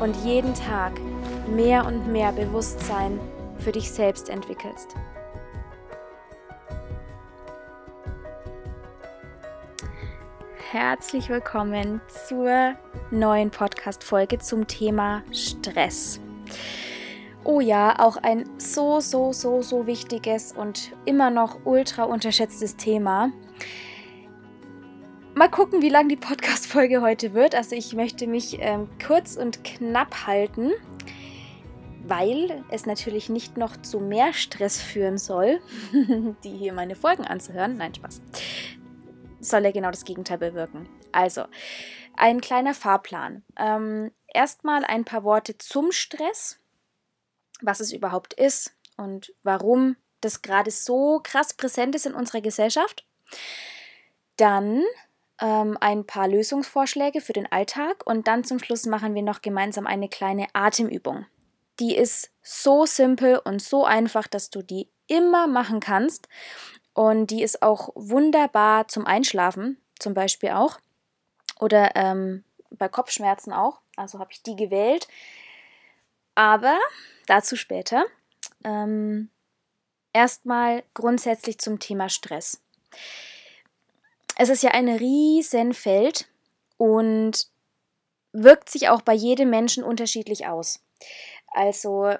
und jeden Tag mehr und mehr Bewusstsein für dich selbst entwickelst. Herzlich willkommen zur neuen Podcast-Folge zum Thema Stress. Oh ja, auch ein so, so, so, so wichtiges und immer noch ultra unterschätztes Thema. Mal gucken, wie lang die Podcast-Folge heute wird. Also, ich möchte mich ähm, kurz und knapp halten, weil es natürlich nicht noch zu mehr Stress führen soll, die hier meine Folgen anzuhören. Nein, Spaß. Soll ja genau das Gegenteil bewirken. Also, ein kleiner Fahrplan. Ähm, Erstmal ein paar Worte zum Stress was es überhaupt ist und warum das gerade so krass präsent ist in unserer Gesellschaft. Dann ähm, ein paar Lösungsvorschläge für den Alltag und dann zum Schluss machen wir noch gemeinsam eine kleine Atemübung. Die ist so simpel und so einfach, dass du die immer machen kannst und die ist auch wunderbar zum Einschlafen, zum Beispiel auch oder ähm, bei Kopfschmerzen auch. Also habe ich die gewählt. Aber dazu später. Ähm, erstmal grundsätzlich zum Thema Stress. Es ist ja ein Riesenfeld und wirkt sich auch bei jedem Menschen unterschiedlich aus. Also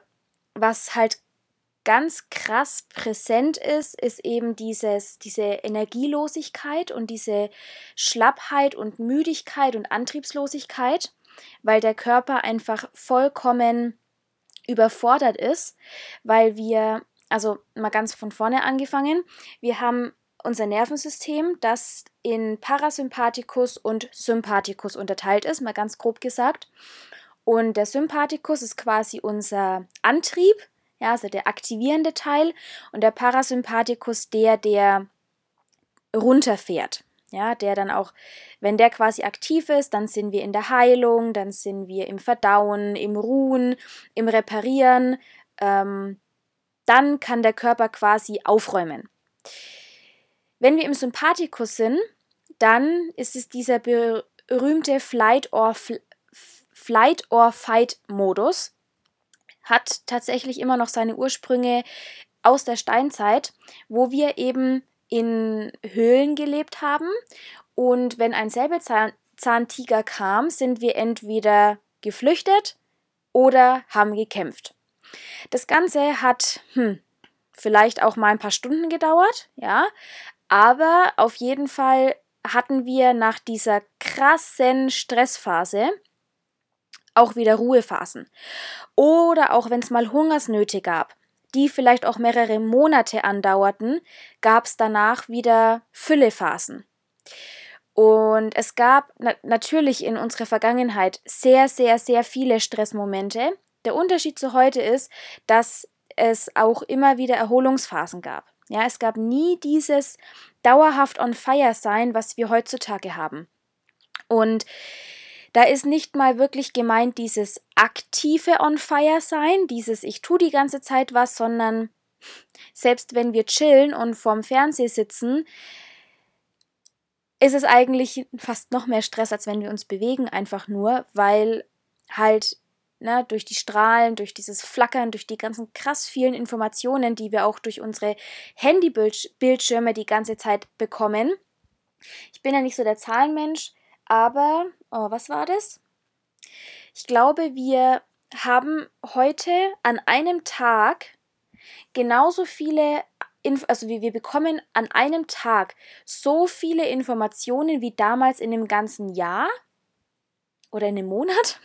was halt ganz krass präsent ist, ist eben dieses, diese Energielosigkeit und diese Schlappheit und Müdigkeit und Antriebslosigkeit, weil der Körper einfach vollkommen überfordert ist, weil wir, also mal ganz von vorne angefangen, wir haben unser Nervensystem, das in Parasympathikus und Sympathikus unterteilt ist, mal ganz grob gesagt. Und der Sympathikus ist quasi unser Antrieb, ja, also der aktivierende Teil, und der Parasympathikus der, der runterfährt. Ja, der dann auch, wenn der quasi aktiv ist, dann sind wir in der Heilung, dann sind wir im Verdauen, im Ruhen, im Reparieren. Ähm, dann kann der Körper quasi aufräumen. Wenn wir im Sympathikus sind, dann ist es dieser berühmte Flight or, Flight or Fight Modus. Hat tatsächlich immer noch seine Ursprünge aus der Steinzeit, wo wir eben in Höhlen gelebt haben. Und wenn ein Säbelzahntiger kam, sind wir entweder geflüchtet oder haben gekämpft. Das Ganze hat hm, vielleicht auch mal ein paar Stunden gedauert, ja, aber auf jeden Fall hatten wir nach dieser krassen Stressphase auch wieder Ruhephasen. Oder auch wenn es mal Hungersnöte gab, die vielleicht auch mehrere Monate andauerten, gab es danach wieder Füllephasen. Und es gab na natürlich in unserer Vergangenheit sehr, sehr, sehr viele Stressmomente. Der Unterschied zu heute ist, dass es auch immer wieder Erholungsphasen gab. Ja, es gab nie dieses dauerhaft on fire sein, was wir heutzutage haben. Und da ist nicht mal wirklich gemeint dieses aktive On Fire sein, dieses ich tue die ganze Zeit was, sondern selbst wenn wir chillen und vorm Fernseher sitzen, ist es eigentlich fast noch mehr Stress, als wenn wir uns bewegen, einfach nur, weil halt ne, durch die Strahlen, durch dieses Flackern, durch die ganzen krass vielen Informationen, die wir auch durch unsere Handybildschirme die ganze Zeit bekommen. Ich bin ja nicht so der Zahlenmensch, aber, oh, was war das? Ich glaube, wir haben heute an einem Tag genauso viele also wir, wir bekommen an einem Tag so viele Informationen wie damals in dem ganzen Jahr oder in einem Monat.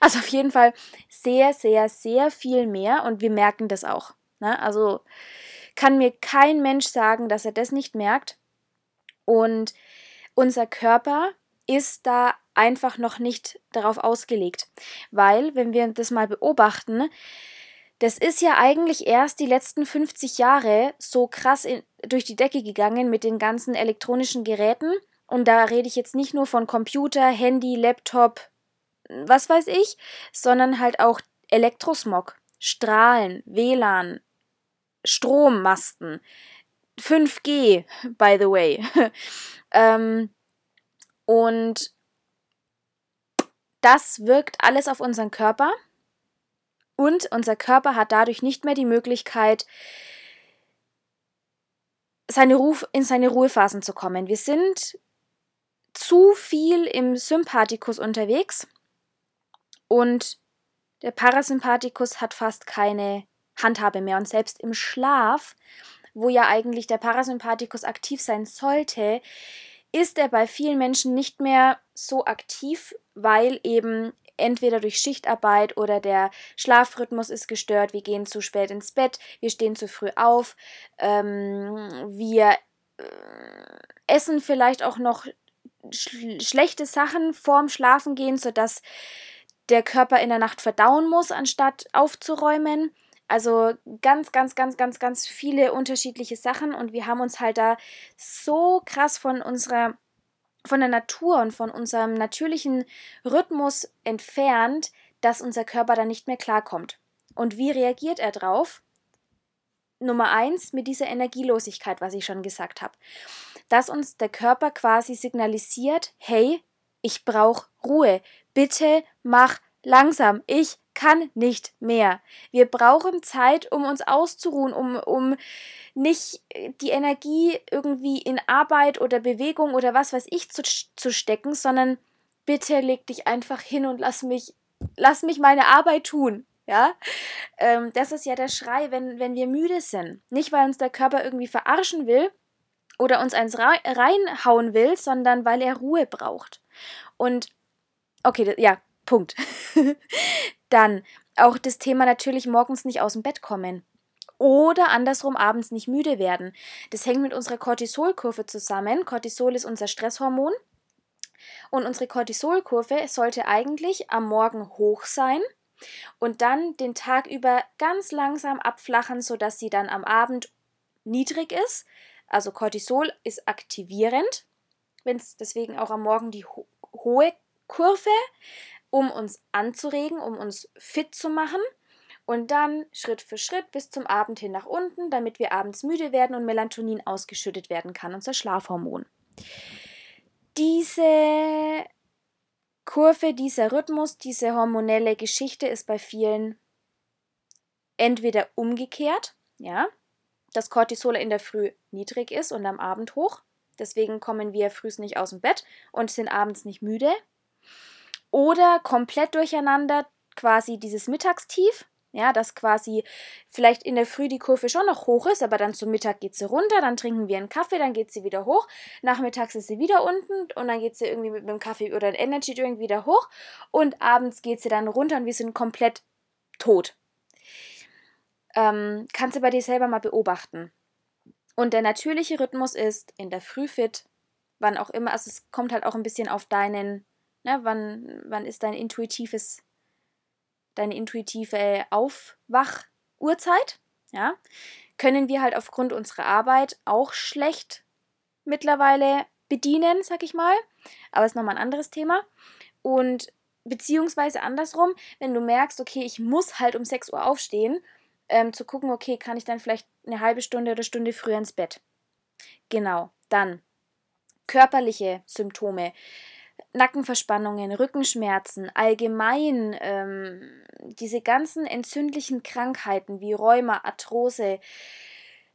Also auf jeden Fall sehr, sehr, sehr viel mehr und wir merken das auch. Ne? Also kann mir kein Mensch sagen, dass er das nicht merkt. Und unser Körper ist da einfach noch nicht darauf ausgelegt. Weil, wenn wir das mal beobachten, das ist ja eigentlich erst die letzten 50 Jahre so krass in, durch die Decke gegangen mit den ganzen elektronischen Geräten. Und da rede ich jetzt nicht nur von Computer, Handy, Laptop, was weiß ich, sondern halt auch Elektrosmog, Strahlen, WLAN, Strommasten, 5G, by the way. ähm, und das wirkt alles auf unseren Körper und unser Körper hat dadurch nicht mehr die Möglichkeit, seine Ruf, in seine Ruhephasen zu kommen. Wir sind zu viel im Sympathikus unterwegs und der Parasympathikus hat fast keine Handhabe mehr. Und selbst im Schlaf, wo ja eigentlich der Parasympathikus aktiv sein sollte, ist er bei vielen Menschen nicht mehr so aktiv, weil eben entweder durch Schichtarbeit oder der Schlafrhythmus ist gestört, wir gehen zu spät ins Bett, wir stehen zu früh auf, ähm, wir äh, essen vielleicht auch noch sch schlechte Sachen vorm Schlafengehen, sodass der Körper in der Nacht verdauen muss, anstatt aufzuräumen. Also ganz, ganz, ganz, ganz, ganz viele unterschiedliche Sachen und wir haben uns halt da so krass von unserer, von der Natur und von unserem natürlichen Rhythmus entfernt, dass unser Körper da nicht mehr klarkommt. Und wie reagiert er drauf? Nummer eins mit dieser Energielosigkeit, was ich schon gesagt habe. Dass uns der Körper quasi signalisiert, hey, ich brauche Ruhe. Bitte mach langsam. Ich kann nicht mehr. Wir brauchen Zeit, um uns auszuruhen, um, um nicht die Energie irgendwie in Arbeit oder Bewegung oder was weiß ich zu, zu stecken, sondern bitte leg dich einfach hin und lass mich, lass mich meine Arbeit tun. Ja, ähm, das ist ja der Schrei, wenn, wenn wir müde sind. Nicht, weil uns der Körper irgendwie verarschen will oder uns eins reinhauen will, sondern weil er Ruhe braucht. Und okay, ja, Punkt. Dann auch das Thema natürlich morgens nicht aus dem Bett kommen. Oder andersrum abends nicht müde werden. Das hängt mit unserer Cortisolkurve zusammen. Cortisol ist unser Stresshormon. Und unsere Cortisolkurve sollte eigentlich am Morgen hoch sein und dann den Tag über ganz langsam abflachen, sodass sie dann am Abend niedrig ist. Also Cortisol ist aktivierend, wenn es deswegen auch am Morgen die ho hohe Kurve um uns anzuregen, um uns fit zu machen. Und dann Schritt für Schritt bis zum Abend hin nach unten, damit wir abends müde werden und Melatonin ausgeschüttet werden kann, unser Schlafhormon. Diese Kurve, dieser Rhythmus, diese hormonelle Geschichte ist bei vielen entweder umgekehrt, ja, dass Cortisol in der Früh niedrig ist und am Abend hoch. Deswegen kommen wir früh nicht aus dem Bett und sind abends nicht müde. Oder komplett durcheinander quasi dieses Mittagstief, ja, dass quasi vielleicht in der Früh die Kurve schon noch hoch ist, aber dann zum Mittag geht sie runter, dann trinken wir einen Kaffee, dann geht sie wieder hoch, nachmittags ist sie wieder unten und dann geht sie irgendwie mit einem Kaffee oder einem Energy Drink wieder hoch und abends geht sie dann runter und wir sind komplett tot. Ähm, kannst du bei dir selber mal beobachten. Und der natürliche Rhythmus ist in der Früh fit, wann auch immer, also es kommt halt auch ein bisschen auf deinen Ne, wann, wann ist dein intuitives, deine intuitive Aufwachuhrzeit? Ja, können wir halt aufgrund unserer Arbeit auch schlecht mittlerweile bedienen, sag ich mal. Aber ist nochmal ein anderes Thema. Und beziehungsweise andersrum, wenn du merkst, okay, ich muss halt um 6 Uhr aufstehen, ähm, zu gucken, okay, kann ich dann vielleicht eine halbe Stunde oder Stunde früher ins Bett. Genau, dann körperliche Symptome. Nackenverspannungen, Rückenschmerzen, allgemein ähm, diese ganzen entzündlichen Krankheiten wie Rheuma, Arthrose,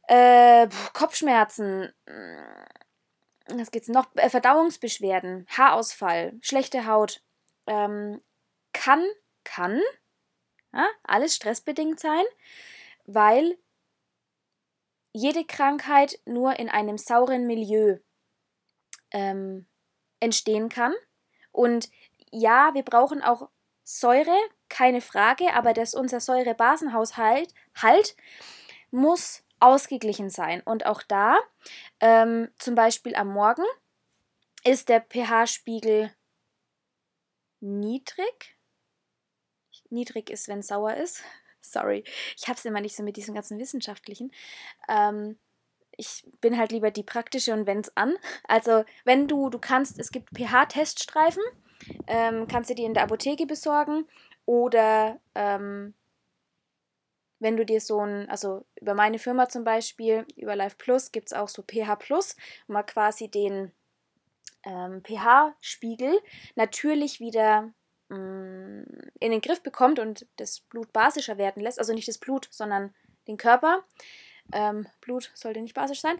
äh, Kopfschmerzen, mm, was geht's noch? Äh, Verdauungsbeschwerden, Haarausfall, schlechte Haut, ähm, kann, kann Ja? Alles stressbedingt sein, weil jede Krankheit nur in einem sauren Milieu ähm, entstehen kann. Und ja, wir brauchen auch Säure, keine Frage, aber dass unser Säurebasenhaushalt halt muss ausgeglichen sein. Und auch da, ähm, zum Beispiel am Morgen, ist der pH-Spiegel niedrig. Niedrig ist, wenn es sauer ist. Sorry, ich habe es immer nicht so mit diesem ganzen Wissenschaftlichen. Ähm, ich bin halt lieber die praktische und wenn's an. Also, wenn du, du kannst, es gibt pH-Teststreifen, ähm, kannst du die in der Apotheke besorgen oder ähm, wenn du dir so ein, also über meine Firma zum Beispiel, über Life Plus, gibt es auch so pH Plus, wo man quasi den ähm, pH-Spiegel natürlich wieder mh, mm, in den Griff bekommt und das Blut basischer werden lässt. Also nicht das Blut, sondern den Körper. Ähm, Blut sollte nicht basisch sein.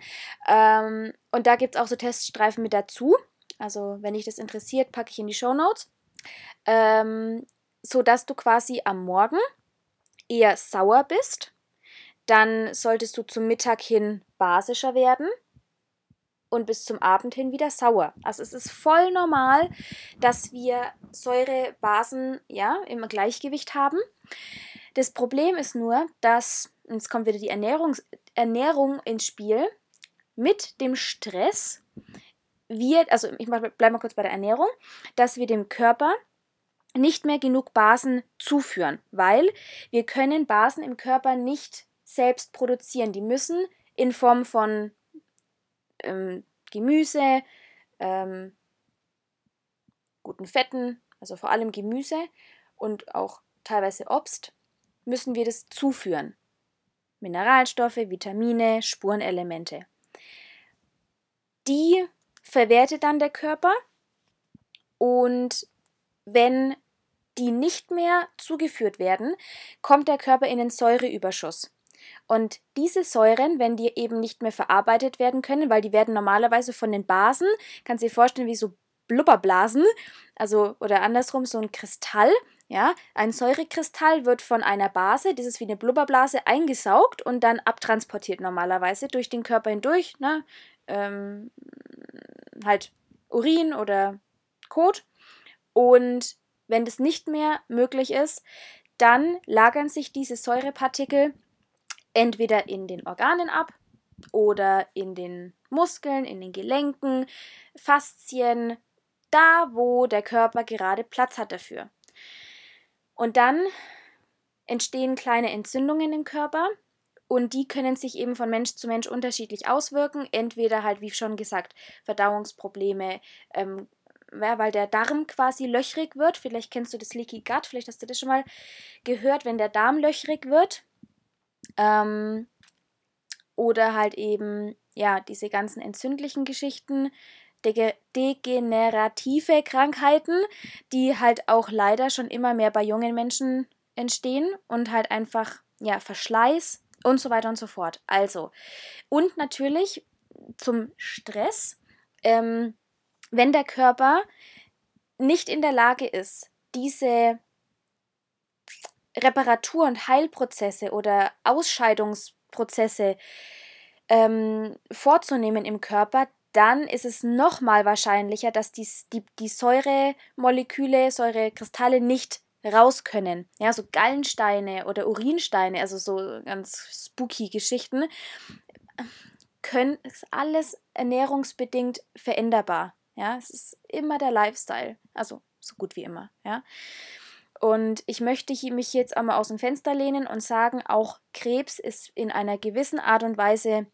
Ähm, und da gibt es auch so Teststreifen mit dazu. Also, wenn dich das interessiert, packe ich in die Show Notes. Ähm, so dass du quasi am Morgen eher sauer bist. Dann solltest du zum Mittag hin basischer werden und bis zum Abend hin wieder sauer. Also es ist voll normal, dass wir Säurebasen ja im Gleichgewicht haben. Das Problem ist nur, dass jetzt kommt wieder die Ernährungs Ernährung ins Spiel. Mit dem Stress wir, also ich bleibe mal kurz bei der Ernährung, dass wir dem Körper nicht mehr genug Basen zuführen, weil wir können Basen im Körper nicht selbst produzieren. Die müssen in Form von ähm, Gemüse, ähm, guten Fetten, also vor allem Gemüse und auch teilweise Obst, müssen wir das zuführen. Mineralstoffe, Vitamine, Spurenelemente. Die verwertet dann der Körper und wenn die nicht mehr zugeführt werden, kommt der Körper in den Säureüberschuss. Und diese Säuren, wenn die eben nicht mehr verarbeitet werden können, weil die werden normalerweise von den Basen, kannst du dir vorstellen, wie so Blubberblasen, also oder andersrum so ein Kristall, ja, ein Säurekristall wird von einer Base, das ist wie eine Blubberblase, eingesaugt und dann abtransportiert normalerweise durch den Körper hindurch, ne, ähm, halt Urin oder Kot. Und wenn das nicht mehr möglich ist, dann lagern sich diese Säurepartikel entweder in den Organen ab oder in den Muskeln, in den Gelenken, Faszien, da wo der Körper gerade Platz hat dafür. Und dann entstehen kleine Entzündungen im Körper und die können sich eben von Mensch zu Mensch unterschiedlich auswirken. Entweder halt, wie schon gesagt, Verdauungsprobleme, ähm, weil der Darm quasi löchrig wird. Vielleicht kennst du das Leaky Gut, vielleicht hast du das schon mal gehört, wenn der Darm löchrig wird. Ähm, oder halt eben, ja, diese ganzen entzündlichen Geschichten, degenerative Krankheiten, die halt auch leider schon immer mehr bei jungen Menschen entstehen und halt einfach, ja, Verschleiß und so weiter und so fort. Also, und natürlich zum Stress, ähm, wenn der Körper nicht in der Lage ist, diese Reparatur- und Heilprozesse oder Ausscheidungsprozesse ähm, vorzunehmen im Körper, dann ist es nochmal wahrscheinlicher, dass die, die, die Säuremoleküle, Säurekristalle nicht raus können. Ja, so Gallensteine oder Urinsteine, also so ganz spooky Geschichten, können, ist alles ernährungsbedingt veränderbar. Ja, es ist immer der Lifestyle. Also so gut wie immer. Ja. Und ich möchte mich jetzt einmal aus dem Fenster lehnen und sagen, auch Krebs ist in einer gewissen Art und Weise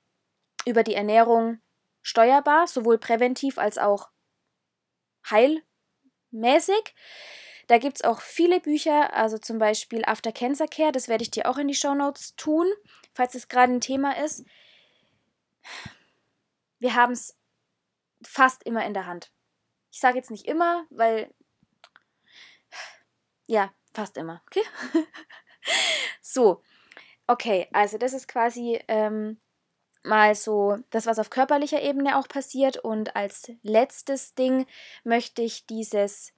über die Ernährung steuerbar, sowohl präventiv als auch heilmäßig. Da gibt es auch viele Bücher, also zum Beispiel After Cancer Care, das werde ich dir auch in die Show Notes tun, falls es gerade ein Thema ist. Wir haben es fast immer in der Hand. Ich sage jetzt nicht immer, weil. Ja, fast immer. Okay? so. Okay, also das ist quasi ähm, mal so das, was auf körperlicher Ebene auch passiert. Und als letztes Ding möchte ich dieses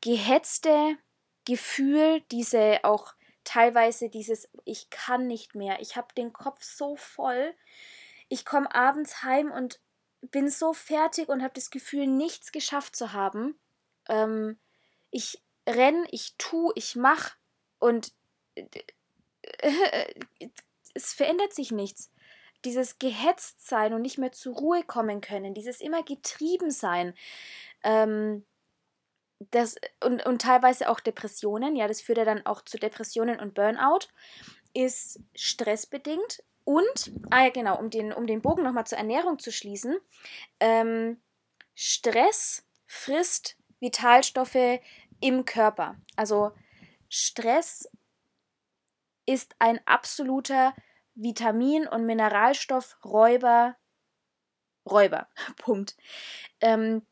gehetzte Gefühl, diese auch teilweise dieses, ich kann nicht mehr, ich habe den Kopf so voll, ich komme abends heim und bin so fertig und habe das Gefühl, nichts geschafft zu haben. Ähm, ich renn, ich tu, ich mach und es verändert sich nichts. Dieses gehetzt sein und nicht mehr zur Ruhe kommen können, dieses immer getrieben sein, ähm, das, und, und teilweise auch Depressionen, ja, das führt ja dann auch zu Depressionen und Burnout, ist stressbedingt. Und, ah ja, genau, um den, um den Bogen nochmal zur Ernährung zu schließen, ähm, Stress frisst Vitalstoffe im Körper. Also Stress ist ein absoluter Vitamin- und Mineralstoffräuber. Räuber. Punkt. Ähm,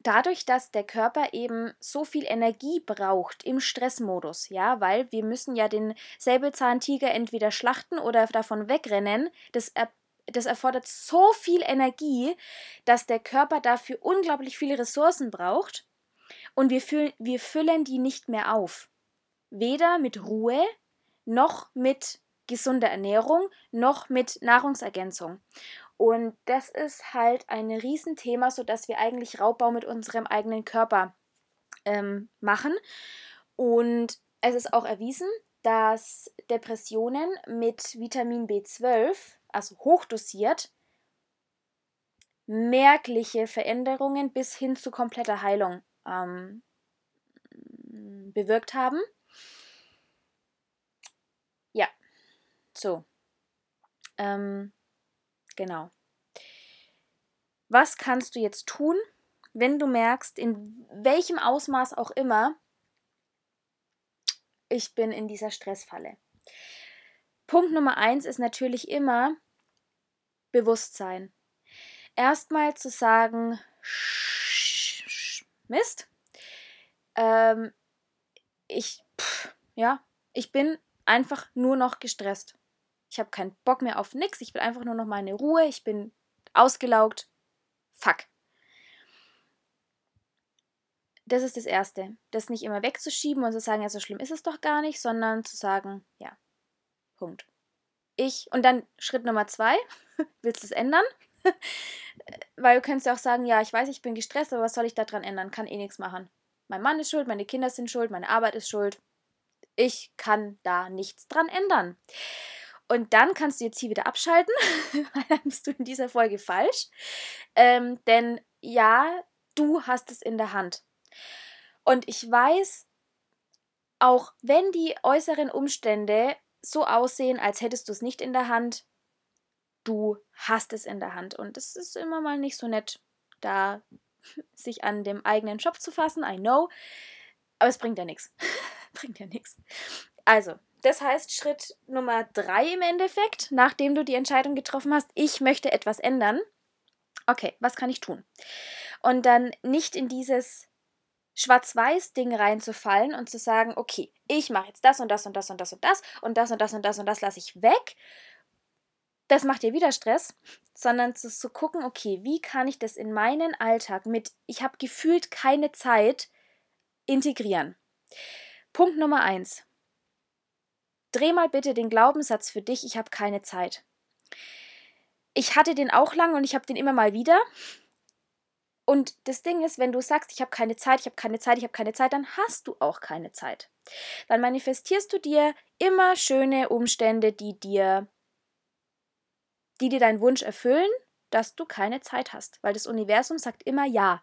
dadurch, dass der Körper eben so viel Energie braucht im Stressmodus, ja, weil wir müssen ja den Säbelzahntiger entweder schlachten oder davon wegrennen, das, er, das erfordert so viel Energie, dass der Körper dafür unglaublich viele Ressourcen braucht und wir, fühl, wir füllen die nicht mehr auf. Weder mit Ruhe noch mit gesunder Ernährung noch mit Nahrungsergänzung. Und das ist halt ein Riesenthema, sodass wir eigentlich Raubbau mit unserem eigenen Körper ähm, machen. Und es ist auch erwiesen, dass Depressionen mit Vitamin B12, also hochdosiert, merkliche Veränderungen bis hin zu kompletter Heilung ähm, bewirkt haben. Ja, so. Ähm, Genau. Was kannst du jetzt tun, wenn du merkst, in welchem Ausmaß auch immer, ich bin in dieser Stressfalle? Punkt Nummer eins ist natürlich immer Bewusstsein. Erstmal zu sagen, Mist, ähm, ich, pff, ja, ich bin einfach nur noch gestresst. Ich habe keinen Bock mehr auf nichts. Ich will einfach nur noch meine Ruhe. Ich bin ausgelaugt. Fuck. Das ist das Erste. Das nicht immer wegzuschieben und zu sagen, ja, so schlimm ist es doch gar nicht, sondern zu sagen, ja, Punkt. Ich, und dann Schritt Nummer zwei, willst du es ändern? Weil du könntest ja auch sagen, ja, ich weiß, ich bin gestresst, aber was soll ich daran ändern? Kann eh nichts machen. Mein Mann ist schuld, meine Kinder sind schuld, meine Arbeit ist schuld. Ich kann da nichts dran ändern. Und dann kannst du jetzt hier wieder abschalten, weil dann bist du in dieser Folge falsch. Ähm, denn ja, du hast es in der Hand. Und ich weiß, auch wenn die äußeren Umstände so aussehen, als hättest du es nicht in der Hand, du hast es in der Hand. Und es ist immer mal nicht so nett, da sich an dem eigenen Schopf zu fassen, I know. Aber es bringt ja nichts. bringt ja nichts. Also, das heißt, Schritt Nummer drei im Endeffekt, nachdem du die Entscheidung getroffen hast, ich möchte etwas ändern. Okay, was kann ich tun? Und dann nicht in dieses Schwarz-Weiß-Ding reinzufallen und zu sagen, okay, ich mache jetzt das und das und das und das und das und das und das und das und das lasse ich weg. Das macht dir wieder Stress, sondern zu, zu gucken, okay, wie kann ich das in meinen Alltag mit, ich habe gefühlt keine Zeit, integrieren. Punkt Nummer eins. Dreh mal bitte den Glaubenssatz für dich, ich habe keine Zeit. Ich hatte den auch lang und ich habe den immer mal wieder. Und das Ding ist, wenn du sagst, ich habe keine Zeit, ich habe keine Zeit, ich habe keine Zeit, dann hast du auch keine Zeit. Dann manifestierst du dir immer schöne Umstände, die dir die dir deinen Wunsch erfüllen, dass du keine Zeit hast, weil das Universum sagt immer ja.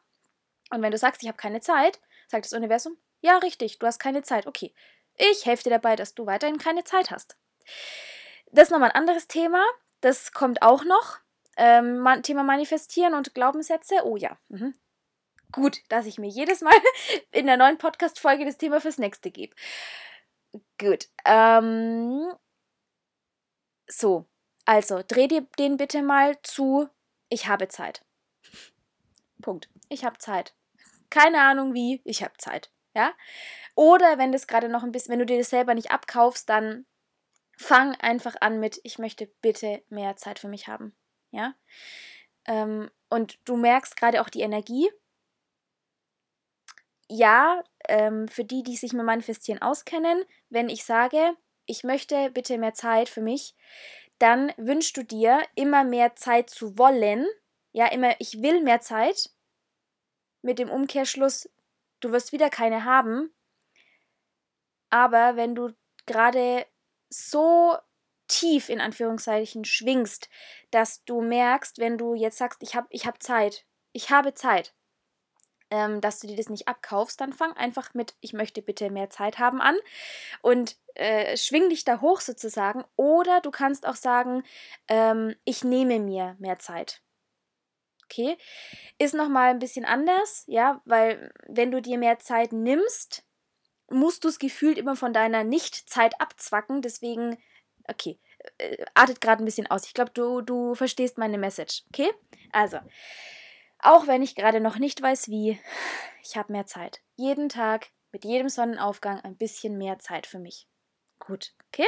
Und wenn du sagst, ich habe keine Zeit, sagt das Universum, ja, richtig, du hast keine Zeit. Okay, ich helfe dir dabei, dass du weiterhin keine Zeit hast. Das ist nochmal ein anderes Thema. Das kommt auch noch. Ähm, Thema Manifestieren und Glaubenssätze. Oh ja. Mhm. Gut, dass ich mir jedes Mal in der neuen Podcast-Folge das Thema fürs nächste gebe. Gut. Ähm, so, also dreh dir den bitte mal zu. Ich habe Zeit. Punkt. Ich habe Zeit. Keine Ahnung wie, ich habe Zeit. Ja? Oder wenn das gerade noch ein bisschen, wenn du dir das selber nicht abkaufst, dann fang einfach an mit, ich möchte bitte mehr Zeit für mich haben. Ja? Ähm, und du merkst gerade auch die Energie. Ja, ähm, für die, die sich mit Manifestieren auskennen, wenn ich sage, ich möchte bitte mehr Zeit für mich, dann wünschst du dir immer mehr Zeit zu wollen. Ja, immer, ich will mehr Zeit. Mit dem Umkehrschluss, du wirst wieder keine haben. Aber wenn du gerade so tief in Anführungszeichen schwingst, dass du merkst, wenn du jetzt sagst, ich habe ich hab Zeit, ich habe Zeit, ähm, dass du dir das nicht abkaufst, dann fang einfach mit, ich möchte bitte mehr Zeit haben an und äh, schwing dich da hoch sozusagen. Oder du kannst auch sagen, ähm, ich nehme mir mehr Zeit. Okay, ist nochmal ein bisschen anders, ja, weil wenn du dir mehr Zeit nimmst, musst du es gefühlt immer von deiner Nicht-Zeit abzwacken. Deswegen, okay, äh, artet gerade ein bisschen aus. Ich glaube, du, du verstehst meine Message. Okay? Also, auch wenn ich gerade noch nicht weiß, wie, ich habe mehr Zeit. Jeden Tag, mit jedem Sonnenaufgang ein bisschen mehr Zeit für mich. Gut, okay?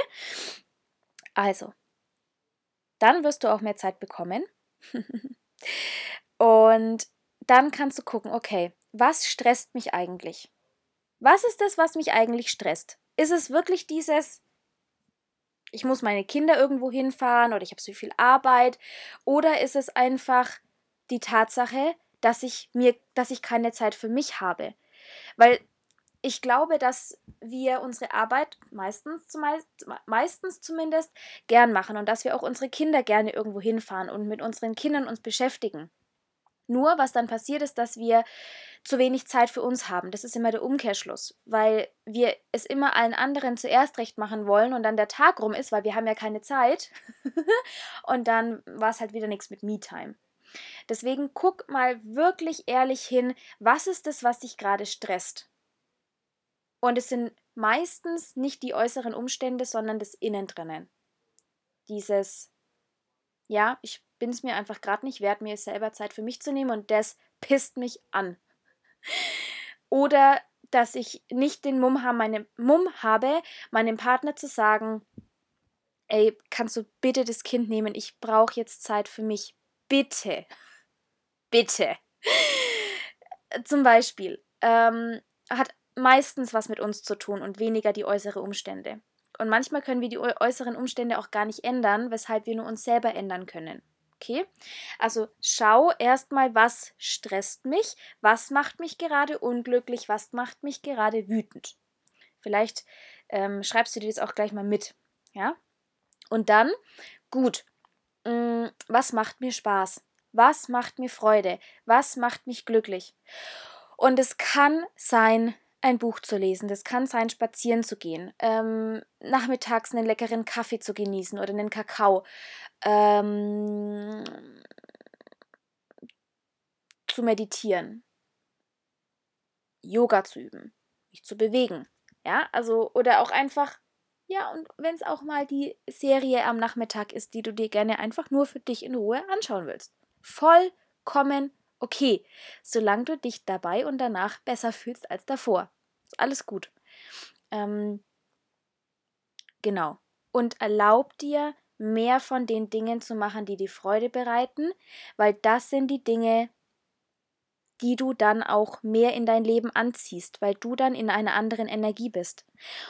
Also, dann wirst du auch mehr Zeit bekommen. Und dann kannst du gucken, okay, was stresst mich eigentlich? Was ist das, was mich eigentlich stresst? Ist es wirklich dieses, ich muss meine Kinder irgendwo hinfahren oder ich habe so viel Arbeit? Oder ist es einfach die Tatsache, dass ich mir, dass ich keine Zeit für mich habe? Weil ich glaube, dass wir unsere Arbeit meistens, meistens zumindest gern machen und dass wir auch unsere Kinder gerne irgendwo hinfahren und mit unseren Kindern uns beschäftigen. Nur, was dann passiert ist, dass wir zu wenig Zeit für uns haben. Das ist immer der Umkehrschluss, weil wir es immer allen anderen zuerst recht machen wollen und dann der Tag rum ist, weil wir haben ja keine Zeit. und dann war es halt wieder nichts mit Me-Time. Deswegen guck mal wirklich ehrlich hin, was ist das, was dich gerade stresst? Und es sind meistens nicht die äußeren Umstände, sondern das Innen drinnen. Dieses, ja, ich bin es mir einfach gerade nicht wert, mir selber Zeit für mich zu nehmen und das pisst mich an. Oder dass ich nicht den Mumm, haben, meine, Mumm habe, meinem Partner zu sagen, ey, kannst du bitte das Kind nehmen? Ich brauche jetzt Zeit für mich. Bitte. Bitte. Zum Beispiel ähm, hat meistens was mit uns zu tun und weniger die äußeren Umstände. Und manchmal können wir die äußeren Umstände auch gar nicht ändern, weshalb wir nur uns selber ändern können. Okay? Also schau erstmal, was stresst mich, was macht mich gerade unglücklich, was macht mich gerade wütend. Vielleicht ähm, schreibst du dir das auch gleich mal mit. Ja? Und dann, gut, mh, mm, was macht mir Spaß? Was macht mir Freude? Was macht mich glücklich? Und es kann sein, ein Buch zu lesen. Das kann sein, spazieren zu gehen, ähm, nachmittags einen leckeren Kaffee zu genießen oder einen Kakao, ähm, zu meditieren, Yoga zu üben, mich zu bewegen. Ja, also, oder auch einfach, ja, und wenn es auch mal die Serie am Nachmittag ist, die du dir gerne einfach nur für dich in Ruhe anschauen willst. Vollkommen okay, solange du dich dabei und danach besser fühlst als davor. Ist alles gut. Ähm, genau. Und erlaub dir, mehr von den Dingen zu machen, die dir Freude bereiten, weil das sind die Dinge, die du dann auch mehr in dein Leben anziehst, weil du dann in einer anderen Energie bist.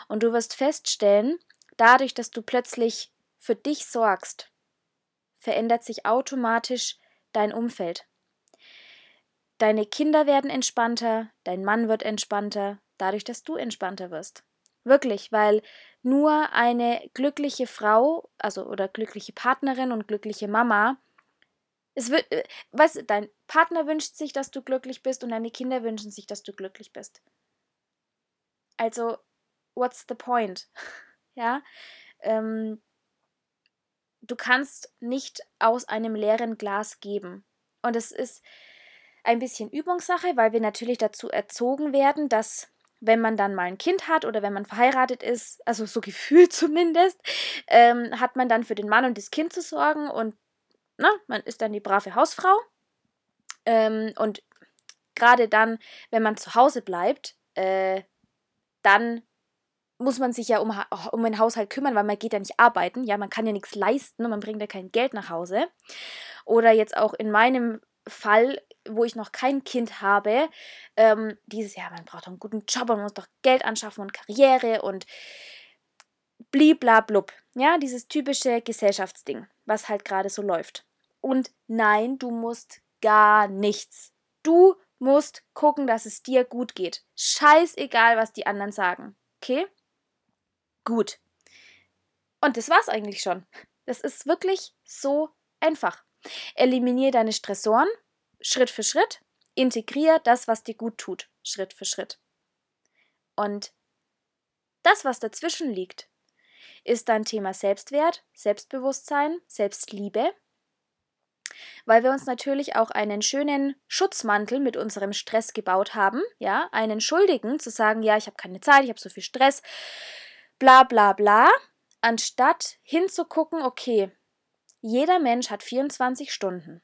Und du wirst feststellen, dadurch, dass du plötzlich für dich sorgst, verändert sich automatisch dein Umfeld. Deine Kinder werden entspannter, dein Mann wird entspannter, dadurch, dass du entspannter wirst. Wirklich, weil nur eine glückliche Frau, also oder glückliche Partnerin und glückliche Mama, es wird, äh, weißt du, dein Partner wünscht sich, dass du glücklich bist und deine Kinder wünschen sich, dass du glücklich bist. Also, what's the point? ja, ähm, du kannst nicht aus einem leeren Glas geben. Und es ist, ein bisschen Übungssache, weil wir natürlich dazu erzogen werden, dass wenn man dann mal ein Kind hat oder wenn man verheiratet ist, also so gefühlt zumindest, ähm, hat man dann für den Mann und das Kind zu sorgen und na, man ist dann die brave Hausfrau. Ähm, und gerade dann, wenn man zu Hause bleibt, äh, dann muss man sich ja um, um den Haushalt kümmern, weil man geht ja nicht arbeiten. Ja, man kann ja nichts leisten und man bringt ja kein Geld nach Hause. Oder jetzt auch in meinem Fall, wo ich noch kein Kind habe, ähm, dieses Jahr, man braucht doch einen guten Job, man muss doch Geld anschaffen und Karriere und bliblablub. Ja, dieses typische Gesellschaftsding, was halt gerade so läuft. Und nein, du musst gar nichts. Du musst gucken, dass es dir gut geht. Scheißegal, was die anderen sagen. Okay? Gut. Und das war's eigentlich schon. Das ist wirklich so einfach. Eliminiere deine Stressoren Schritt für Schritt. Integriere das, was dir gut tut, Schritt für Schritt. Und das, was dazwischen liegt, ist dann Thema Selbstwert, Selbstbewusstsein, Selbstliebe, weil wir uns natürlich auch einen schönen Schutzmantel mit unserem Stress gebaut haben, ja, einen Schuldigen zu sagen, ja, ich habe keine Zeit, ich habe so viel Stress, bla bla bla, anstatt hinzugucken, okay, jeder Mensch hat 24 Stunden.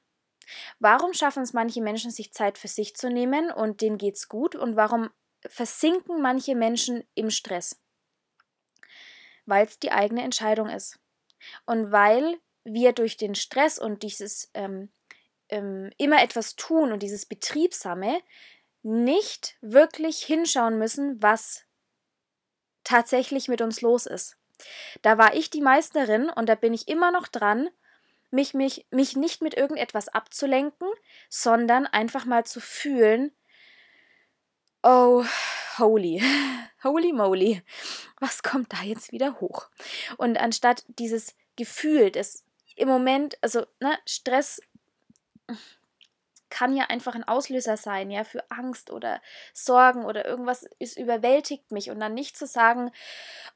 Warum schaffen es manche Menschen, sich Zeit für sich zu nehmen und denen geht's gut und warum versinken manche Menschen im Stress? Weil es die eigene Entscheidung ist. Und weil wir durch den Stress und dieses ähm, ähm, immer etwas tun und dieses Betriebsame nicht wirklich hinschauen müssen, was tatsächlich mit uns los ist. Da war ich die Meisterin und da bin ich immer noch dran, mich, mich, mich nicht mit irgendetwas abzulenken, sondern einfach mal zu fühlen, oh, holy, holy moly, was kommt da jetzt wieder hoch? Und anstatt dieses Gefühl des im Moment, also ne, Stress kann ja einfach ein Auslöser sein, ja, für Angst oder Sorgen oder irgendwas ist überwältigt mich und dann nicht zu sagen,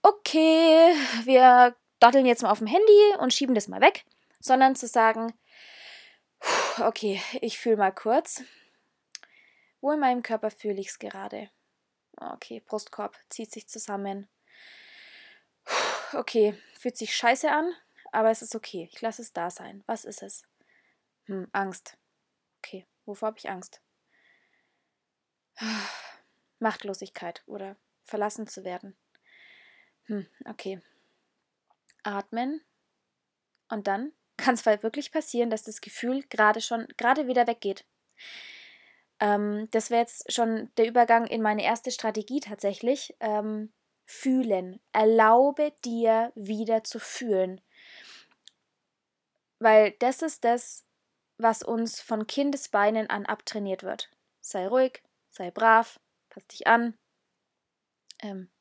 okay, wir datteln jetzt mal auf dem Handy und schieben das mal weg, sondern zu sagen, okay, ich fühle mal kurz. Wo in meinem Körper fühle ich es gerade? Okay, Brustkorb zieht sich zusammen. Okay, fühlt sich scheiße an, aber es ist okay. Ich lasse es da sein. Was ist es? Hm, Angst. Okay, wovor habe ich Angst? Machtlosigkeit oder verlassen zu werden. Hm, okay. Atmen. Und dann kann es wirklich passieren, dass das Gefühl gerade schon, gerade wieder weggeht. Ähm, das wäre jetzt schon der Übergang in meine erste Strategie tatsächlich. Ähm, fühlen. Erlaube dir wieder zu fühlen. Weil das ist das, was uns von Kindesbeinen an abtrainiert wird. Sei ruhig, sei brav, pass dich an, ähm,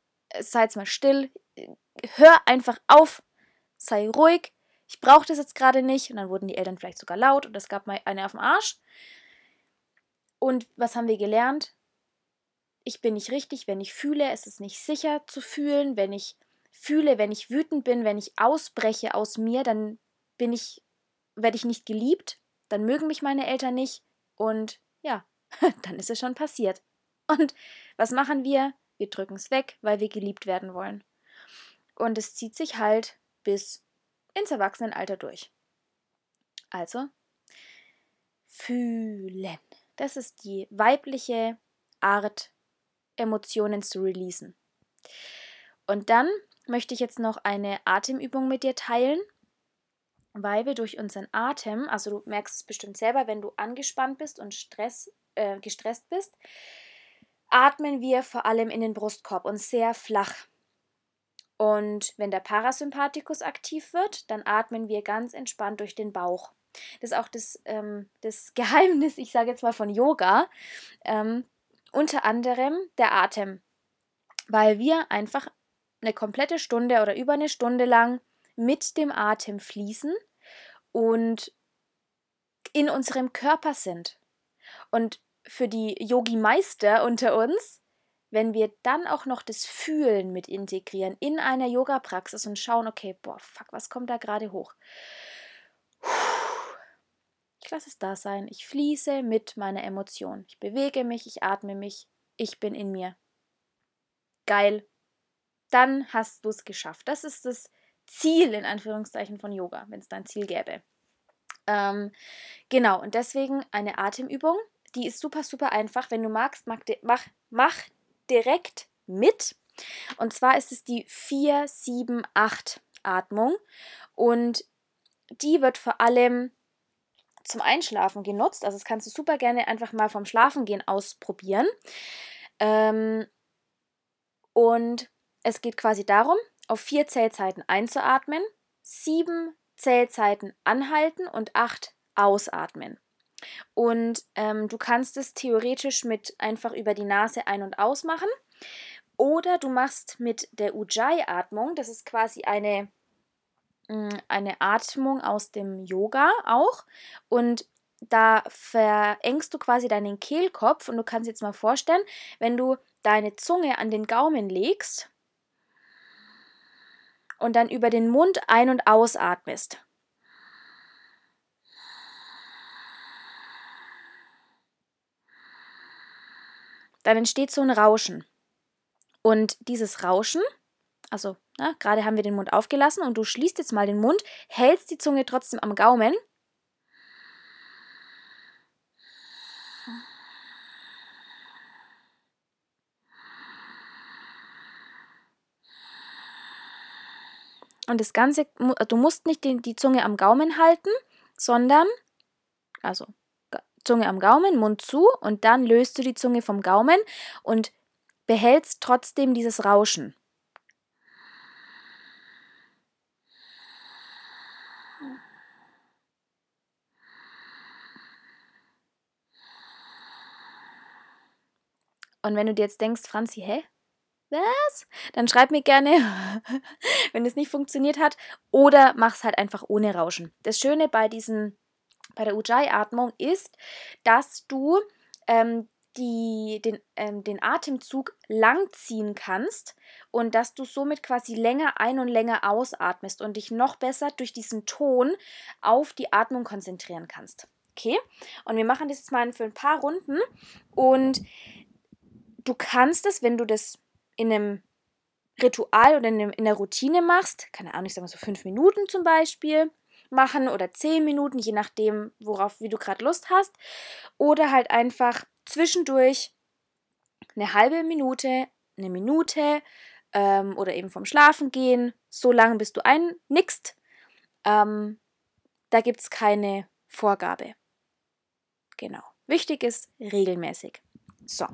sei jetzt mal still, hör einfach auf, sei ruhig, ich brauche das jetzt gerade nicht. Und dann wurden die Eltern vielleicht sogar laut und es gab mal eine auf dem Arsch. Und was haben wir gelernt? Ich bin nicht richtig, wenn ich fühle, es ist nicht sicher zu fühlen. Wenn ich fühle, wenn ich wütend bin, wenn ich ausbreche aus mir, dann bin ich werde ich nicht geliebt, dann mögen mich meine Eltern nicht und ja, dann ist es schon passiert. Und was machen wir? Wir drücken es weg, weil wir geliebt werden wollen. Und es zieht sich halt bis ins Erwachsenenalter durch. Also, fühlen. Das ist die weibliche Art, Emotionen zu releasen. Und dann möchte ich jetzt noch eine Atemübung mit dir teilen weil wir durch unseren Atem, also du merkst es bestimmt selber, wenn du angespannt bist und Stress, äh, gestresst bist, atmen wir vor allem in den Brustkorb und sehr flach. Und wenn der Parasympathikus aktiv wird, dann atmen wir ganz entspannt durch den Bauch. Das ist auch das, ähm, das Geheimnis, ich sage jetzt mal von Yoga, ähm, unter anderem der Atem, weil wir einfach eine komplette Stunde oder über eine Stunde lang mit dem Atem fließen und in unserem Körper sind. Und für die Yogi-Meister unter uns, wenn wir dann auch noch das Fühlen mit integrieren in einer Yoga-Praxis und schauen, okay, boah, fuck, was kommt da gerade hoch? Ich lasse es da sein. Ich fließe mit meiner Emotion. Ich bewege mich, ich atme mich, ich bin in mir. Geil. Dann hast du es geschafft. Das ist das Ziel in Anführungszeichen von Yoga, wenn es da ein Ziel gäbe. Ähm, genau, und deswegen eine Atemübung, die ist super, super einfach. Wenn du magst, mach, mach, mach direkt mit. Und zwar ist es die 4-7-8 Atmung. Und die wird vor allem zum Einschlafen genutzt. Also das kannst du super gerne einfach mal vom Schlafengehen ausprobieren. Ähm, und es geht quasi darum, auf vier Zählzeiten einzuatmen, sieben Zählzeiten anhalten und acht ausatmen. Und ähm, du kannst es theoretisch mit einfach über die Nase ein- und ausmachen. Oder du machst mit der Ujjayi-Atmung, das ist quasi eine, mm, eine Atmung aus dem Yoga auch. Und da verengst du quasi deinen Kehlkopf und du kannst jetzt mal vorstellen, wenn du deine Zunge an den Gaumen legst und dann über den Mund ein- und ausatmest. Dann entsteht so ein Rauschen. Und dieses Rauschen, also na, gerade haben wir den Mund aufgelassen und du schließt jetzt mal den Mund, hältst die Zunge trotzdem am Gaumen Und das Ganze, du musst nicht die Zunge am Gaumen halten, sondern, also Zunge am Gaumen, Mund zu und dann löst du die Zunge vom Gaumen und behältst trotzdem dieses Rauschen. Und wenn du dir jetzt denkst, Franzi, hä? Was? Dann schreib mir gerne, wenn es nicht funktioniert hat. Oder mach es halt einfach ohne Rauschen. Das Schöne bei diesen, bei der Ujjayi-Atmung ist, dass du ähm, die, den, ähm, den Atemzug langziehen kannst und dass du somit quasi länger ein- und länger ausatmest und dich noch besser durch diesen Ton auf die Atmung konzentrieren kannst. Okay? Und wir machen das jetzt mal für ein paar Runden und du kannst es, wenn du das in einem Ritual oder in, einem, in der Routine machst, keine Ahnung, ich sage mal so fünf Minuten zum Beispiel machen oder zehn Minuten, je nachdem, worauf, wie du gerade Lust hast. Oder halt einfach zwischendurch eine halbe Minute, eine Minute ähm, oder eben vom Schlafen gehen, so lange bis du einnickst. Ähm, da gibt es keine Vorgabe. Genau. Wichtig ist regelmäßig. So.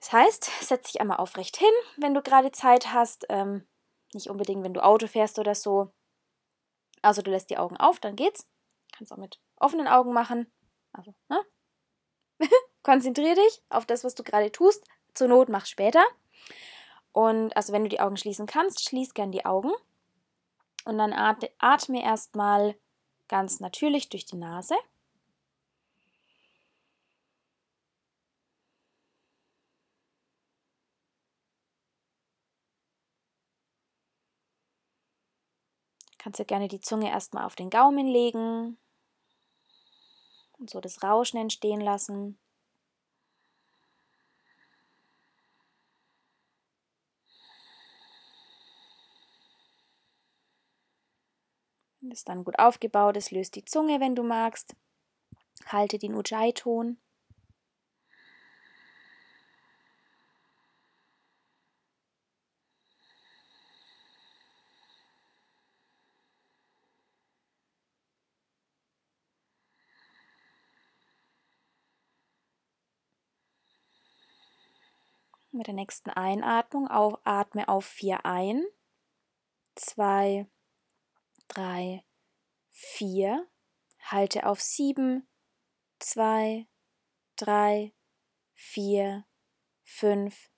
Das heißt, setz dich einmal aufrecht hin, wenn du gerade Zeit hast. Ähm, nicht unbedingt, wenn du Auto fährst oder so. Also du lässt die Augen auf, dann geht's. Kannst auch mit offenen Augen machen. Also, ne? Konzentrier dich auf das, was du gerade tust. Zur Not mach später. Und also wenn du die Augen schließen kannst, schließ gern die Augen. Und dann atme erstmal ganz natürlich durch die Nase. Kannst du gerne die Zunge erstmal auf den Gaumen legen und so das Rauschen entstehen lassen. Wenn es dann gut aufgebaut ist, löst die Zunge, wenn du magst. Halte den Ujjayi-Ton. Mit der nächsten Einatmung auf, atme auf 4 ein. 2, 3, 4. Halte auf 7, 2, 3, 4, 5,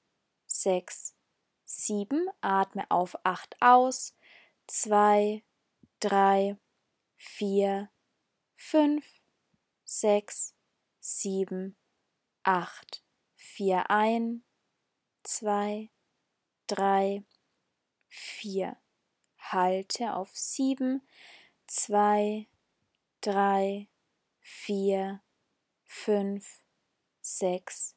6, 7. Atme auf 8 aus. 2, 3, 4, 5, 6, 7, 8. 4 ein zwei, drei, vier. Halte auf sieben, zwei, drei, vier, fünf, sechs,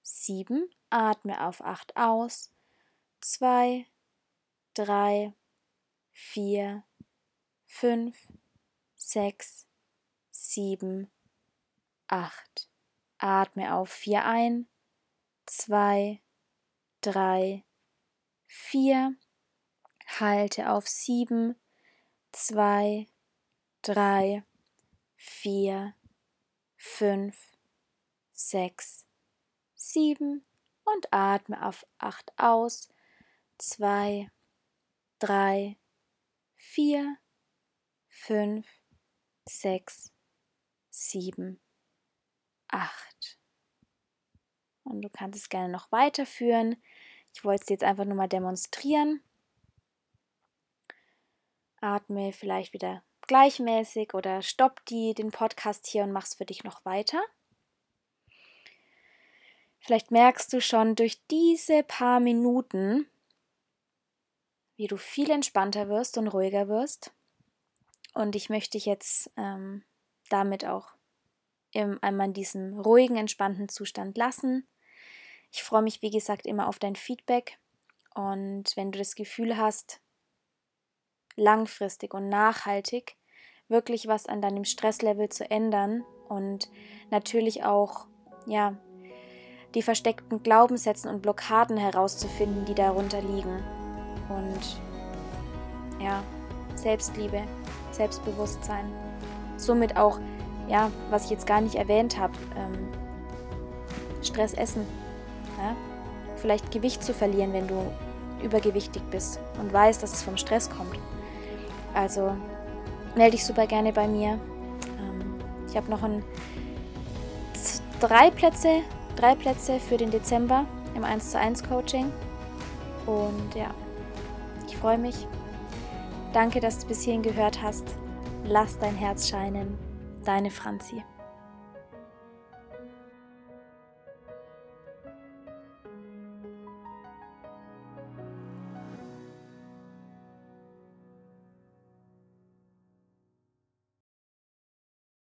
sieben. Atme auf acht aus. Zwei, drei, vier, fünf, sechs, sieben, acht. Atme auf vier ein. Zwei, drei, vier, halte auf sieben, zwei, drei, vier, fünf, sechs, sieben und atme auf acht aus, zwei, drei, vier, fünf, sechs, sieben, acht. Und du kannst es gerne noch weiterführen. Ich wollte es jetzt einfach nur mal demonstrieren. Atme vielleicht wieder gleichmäßig oder stopp die, den Podcast hier und mach's für dich noch weiter. Vielleicht merkst du schon durch diese paar Minuten, wie du viel entspannter wirst und ruhiger wirst. Und ich möchte dich jetzt ähm, damit auch im, einmal in diesem ruhigen, entspannten Zustand lassen. Ich freue mich, wie gesagt, immer auf dein Feedback. Und wenn du das Gefühl hast, langfristig und nachhaltig wirklich was an deinem Stresslevel zu ändern und natürlich auch, ja, die versteckten Glaubenssätzen und Blockaden herauszufinden, die darunter liegen. Und ja, Selbstliebe, Selbstbewusstsein. Somit auch, ja, was ich jetzt gar nicht erwähnt habe, ähm, Stress essen. Ja? Vielleicht Gewicht zu verlieren, wenn du übergewichtig bist und weißt, dass es vom Stress kommt. Also melde dich super gerne bei mir. Ähm, ich habe noch ein, drei Plätze, drei Plätze für den Dezember im 1 zu 1 Coaching. Und ja, ich freue mich. Danke, dass du bis hierhin gehört hast. Lass dein Herz scheinen. Deine Franzi.